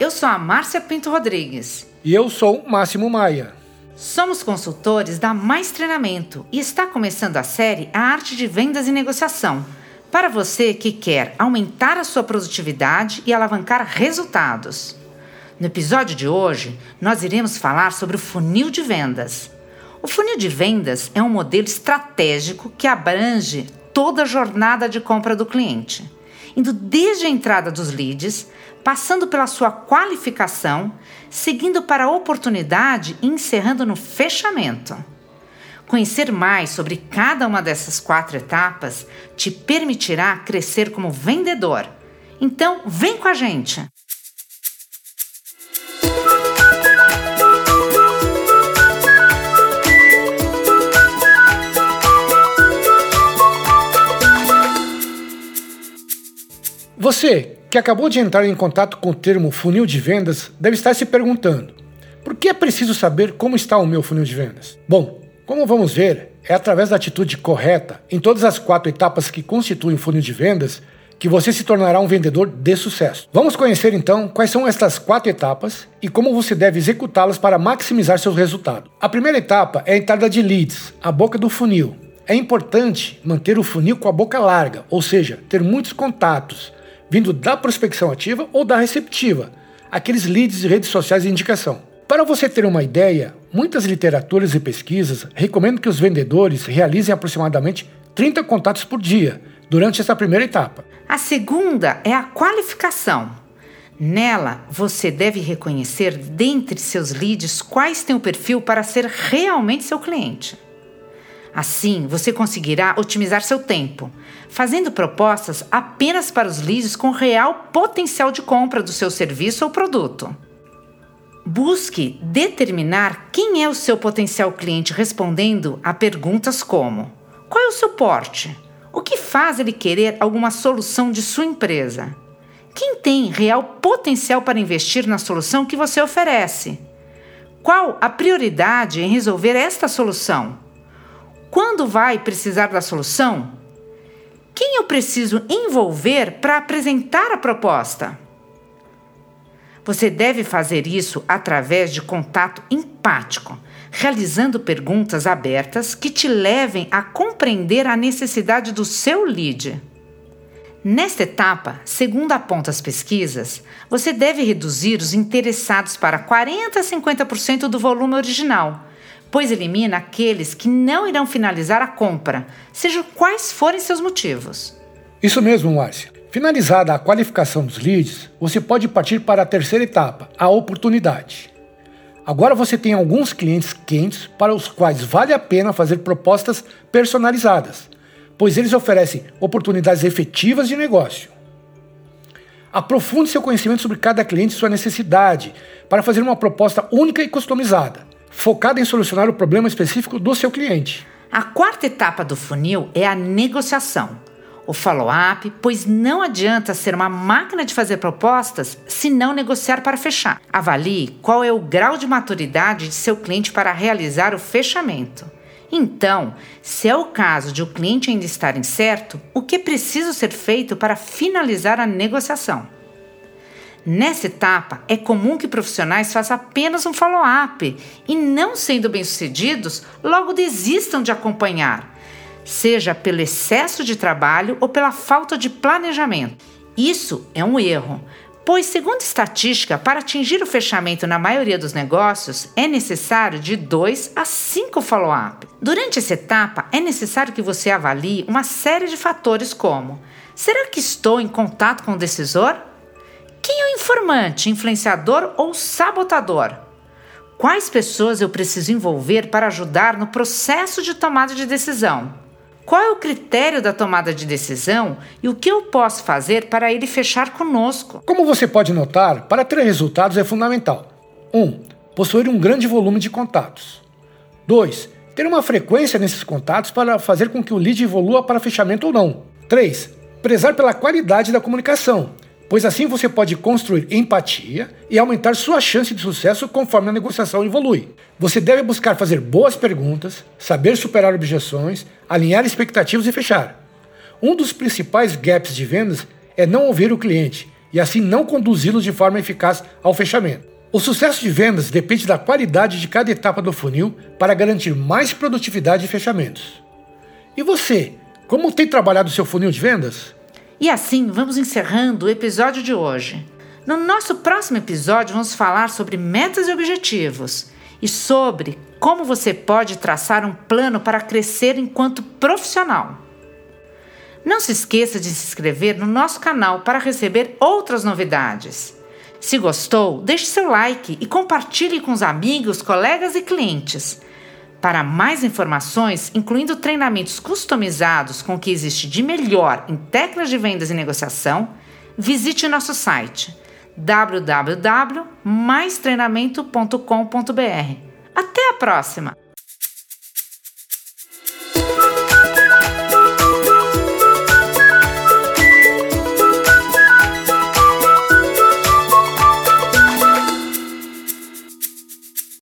Eu sou a Márcia Pinto Rodrigues. E eu sou Máximo Maia. Somos consultores da Mais Treinamento e está começando a série A Arte de Vendas e Negociação. Para você que quer aumentar a sua produtividade e alavancar resultados. No episódio de hoje, nós iremos falar sobre o funil de vendas. O funil de vendas é um modelo estratégico que abrange toda a jornada de compra do cliente, indo desde a entrada dos leads, passando pela sua qualificação, seguindo para a oportunidade e encerrando no fechamento. Conhecer mais sobre cada uma dessas quatro etapas te permitirá crescer como vendedor. Então, vem com a gente! Você que acabou de entrar em contato com o termo funil de vendas deve estar se perguntando: por que é preciso saber como está o meu funil de vendas? Bom, como vamos ver, é através da atitude correta em todas as quatro etapas que constituem o funil de vendas que você se tornará um vendedor de sucesso. Vamos conhecer então quais são estas quatro etapas e como você deve executá-las para maximizar seus resultados. A primeira etapa é a entrada de leads, a boca do funil. É importante manter o funil com a boca larga, ou seja, ter muitos contatos vindo da prospecção ativa ou da receptiva, aqueles leads de redes sociais de indicação. Para você ter uma ideia, muitas literaturas e pesquisas recomendam que os vendedores realizem aproximadamente 30 contatos por dia durante essa primeira etapa. A segunda é a qualificação. Nela, você deve reconhecer dentre seus leads quais têm o perfil para ser realmente seu cliente. Assim, você conseguirá otimizar seu tempo, fazendo propostas apenas para os leads com real potencial de compra do seu serviço ou produto. Busque determinar quem é o seu potencial cliente respondendo a perguntas como: qual é o seu porte? O que faz ele querer alguma solução de sua empresa? Quem tem real potencial para investir na solução que você oferece? Qual a prioridade em resolver esta solução? Quando vai precisar da solução? Quem eu preciso envolver para apresentar a proposta? Você deve fazer isso através de contato empático, realizando perguntas abertas que te levem a compreender a necessidade do seu lead. Nesta etapa, segundo apontam as pesquisas, você deve reduzir os interessados para 40 a 50% do volume original pois elimina aqueles que não irão finalizar a compra, sejam quais forem seus motivos. Isso mesmo, Márcia. Finalizada a qualificação dos leads, você pode partir para a terceira etapa, a oportunidade. Agora você tem alguns clientes quentes para os quais vale a pena fazer propostas personalizadas, pois eles oferecem oportunidades efetivas de negócio. Aprofunde seu conhecimento sobre cada cliente e sua necessidade para fazer uma proposta única e customizada focada em solucionar o problema específico do seu cliente. A quarta etapa do funil é a negociação. O follow-up, pois não adianta ser uma máquina de fazer propostas se não negociar para fechar. Avalie qual é o grau de maturidade de seu cliente para realizar o fechamento. Então, se é o caso de o cliente ainda estar incerto, o que é preciso ser feito para finalizar a negociação? Nessa etapa, é comum que profissionais façam apenas um follow-up e, não sendo bem-sucedidos, logo desistam de acompanhar, seja pelo excesso de trabalho ou pela falta de planejamento. Isso é um erro, pois, segundo estatística, para atingir o fechamento na maioria dos negócios, é necessário de 2 a 5 follow-up. Durante essa etapa, é necessário que você avalie uma série de fatores como: será que estou em contato com o decisor? Quem é o informante, influenciador ou sabotador? Quais pessoas eu preciso envolver para ajudar no processo de tomada de decisão? Qual é o critério da tomada de decisão e o que eu posso fazer para ele fechar conosco? Como você pode notar, para ter resultados é fundamental: 1. Um, possuir um grande volume de contatos. 2. Ter uma frequência nesses contatos para fazer com que o lead evolua para fechamento ou não. 3. Prezar pela qualidade da comunicação pois assim você pode construir empatia e aumentar sua chance de sucesso conforme a negociação evolui. Você deve buscar fazer boas perguntas, saber superar objeções, alinhar expectativas e fechar. Um dos principais gaps de vendas é não ouvir o cliente e assim não conduzi-los de forma eficaz ao fechamento. O sucesso de vendas depende da qualidade de cada etapa do funil para garantir mais produtividade e fechamentos. E você, como tem trabalhado seu funil de vendas? E assim vamos encerrando o episódio de hoje. No nosso próximo episódio, vamos falar sobre metas e objetivos e sobre como você pode traçar um plano para crescer enquanto profissional. Não se esqueça de se inscrever no nosso canal para receber outras novidades. Se gostou, deixe seu like e compartilhe com os amigos, colegas e clientes. Para mais informações, incluindo treinamentos customizados com o que existe de melhor em técnicas de vendas e negociação, visite nosso site www.maistreinamento.com.br. Até a próxima!